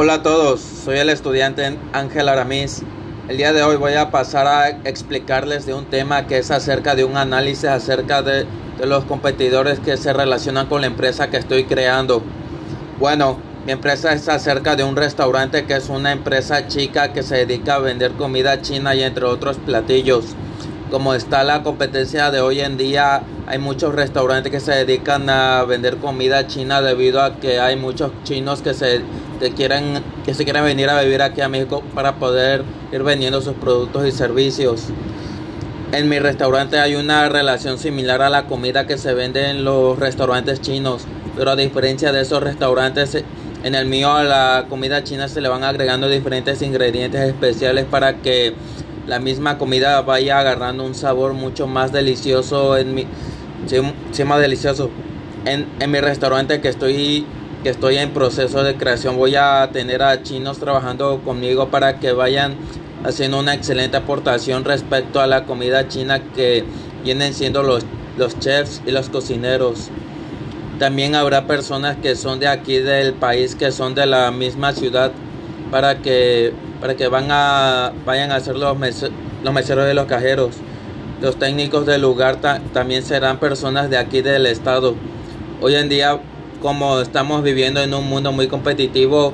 Hola a todos, soy el estudiante Ángel Aramis. El día de hoy voy a pasar a explicarles de un tema que es acerca de un análisis acerca de, de, los competidores que se relacionan con la empresa que estoy creando. Bueno, mi empresa es acerca de un restaurante que es una empresa chica que se dedica a vender comida china y entre otros platillos. Como está la competencia de hoy en día, hay muchos restaurantes que se dedican a vender comida china debido a que hay muchos chinos que se que quieren que se quieren venir a vivir aquí a México para poder ir vendiendo sus productos y servicios. En mi restaurante hay una relación similar a la comida que se vende en los restaurantes chinos, pero a diferencia de esos restaurantes en el mío a la comida china se le van agregando diferentes ingredientes especiales para que la misma comida vaya agarrando un sabor mucho más delicioso en mi sí, más delicioso en, en mi restaurante que estoy que estoy en proceso de creación voy a tener a chinos trabajando conmigo para que vayan haciendo una excelente aportación respecto a la comida china que vienen siendo los, los chefs y los cocineros. También habrá personas que son de aquí del país, que son de la misma ciudad, para que, para que van a, vayan a ser los, los meseros y los cajeros. Los técnicos del lugar también serán personas de aquí del estado. Hoy en día como estamos viviendo en un mundo muy competitivo,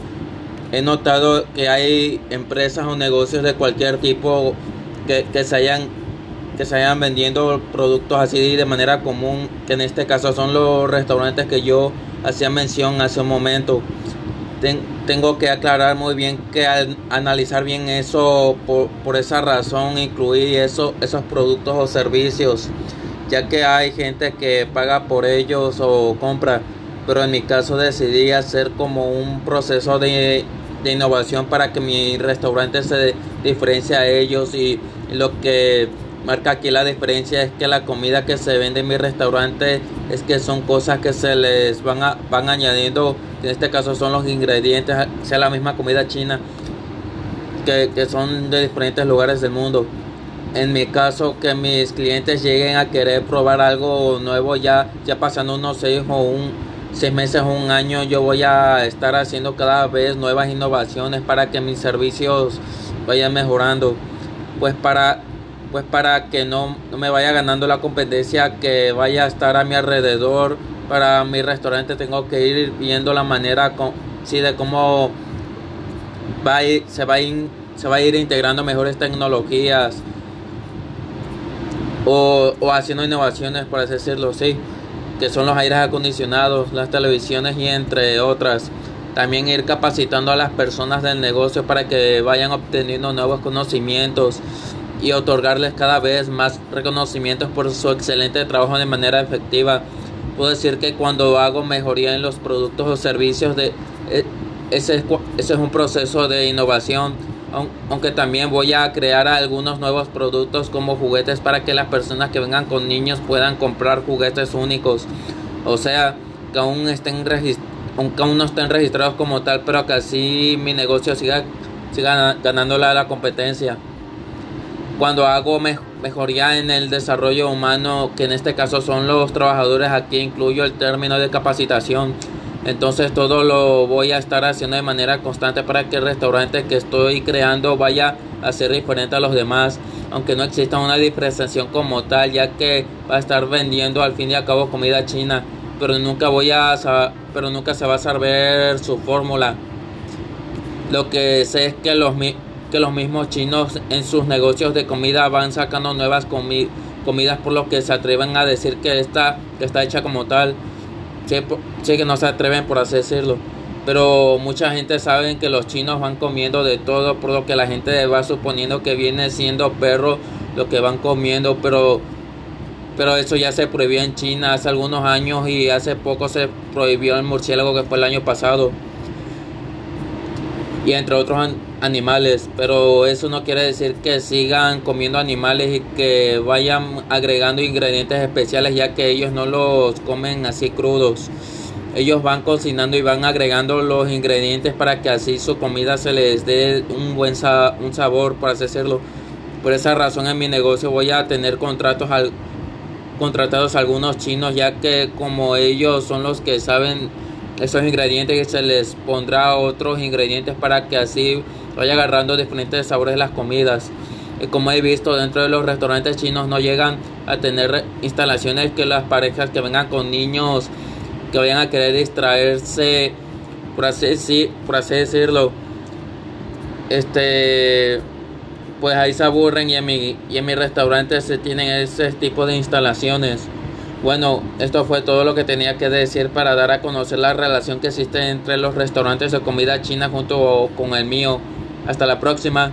he notado que hay empresas o negocios de cualquier tipo que, que se hayan que se hayan vendiendo productos así de manera común, que en este caso son los restaurantes que yo hacía mención hace un momento. tengo que aclarar muy bien que al analizar bien eso, por, por esa razón incluir eso, esos productos o servicios, ya que hay gente que paga por ellos o compra pero en mi caso decidí hacer como un proceso de, innovación para que mi restaurante se diferencie a ellos y, lo que marca aquí la diferencia es que la comida que se vende en mi restaurante es que son cosas que se les van, van añadiendo, en este caso son los ingredientes, sea la misma comida china, que, que son de diferentes lugares del mundo. En mi caso, que mis clientes lleguen a querer probar algo nuevo ya, ya pasando unos seis o un, seis meses o un año yo voy a estar haciendo cada vez nuevas innovaciones para que mis servicios vayan mejorando. Pues para pues para que no, me vaya ganando la competencia que vaya a estar a mi alrededor para mi restaurante tengo que ir viendo la manera con, sí, de cómo va se, va a ir, se va a ir integrando mejores tecnologías o, o haciendo innovaciones por así decirlo sí que son los aires acondicionados, las televisiones y entre otras. También ir capacitando a las personas del negocio para que vayan obteniendo nuevos conocimientos y otorgarles cada vez más reconocimientos por su excelente trabajo de manera efectiva. Puedo decir que cuando hago mejoría en los productos o servicios, de, eh, ese, ese es un proceso de innovación aunque también voy a crear algunos nuevos productos como juguetes para que las personas que vengan con niños puedan comprar juguetes únicos. O sea, que aún estén aunque aún no estén registrados como tal, pero que así mi negocio siga, siga ganando la, la competencia. Cuando hago mejoría en el desarrollo humano, que en este caso son los trabajadores, aquí incluyo el término de capacitación entonces todo lo voy a estar haciendo de manera constante para que el restaurante que estoy creando vaya a ser diferente a los demás, aunque no exista una diferenciación como tal, ya que va a estar vendiendo al fin y al cabo comida china, pero nunca voy a pero nunca se va a saber su fórmula. Lo que sé es que los que los mismos chinos en sus negocios de comida van sacando nuevas comidas por lo que se atreven a decir que esta que está hecha como tal sé, que no se atreven por así decirlo. Pero mucha gente sabe que los chinos van comiendo de todo, por lo que la gente va suponiendo que viene siendo perro lo que van comiendo, pero pero eso ya se prohibió en China hace algunos años y hace poco se prohibió el murciélago que fue el año pasado. Y entre otros animales, pero eso no quiere decir que sigan comiendo animales y que vayan agregando ingredientes especiales ya que ellos no los comen así crudos. Ellos van cocinando y van agregando los ingredientes para que así su comida se les dé un buen un sabor, por así decirlo. Por esa razón en mi negocio voy a tener contratos al contratados algunos chinos ya que como ellos son los que saben esos ingredientes y se les pondrá otros ingredientes para que así vaya agarrando diferentes sabores de las comidas. Y como he visto dentro de los restaurantes chinos no llegan a tener instalaciones que las parejas que vengan con niños que vayan a querer distraerse por así, por así decirlo este pues ahí se aburren y en mi, y en mi restaurante se tienen ese tipo de instalaciones. Bueno, esto fue todo lo que tenía que decir para dar a conocer la relación que existe entre los restaurantes de comida china junto con el mío. Hasta la próxima.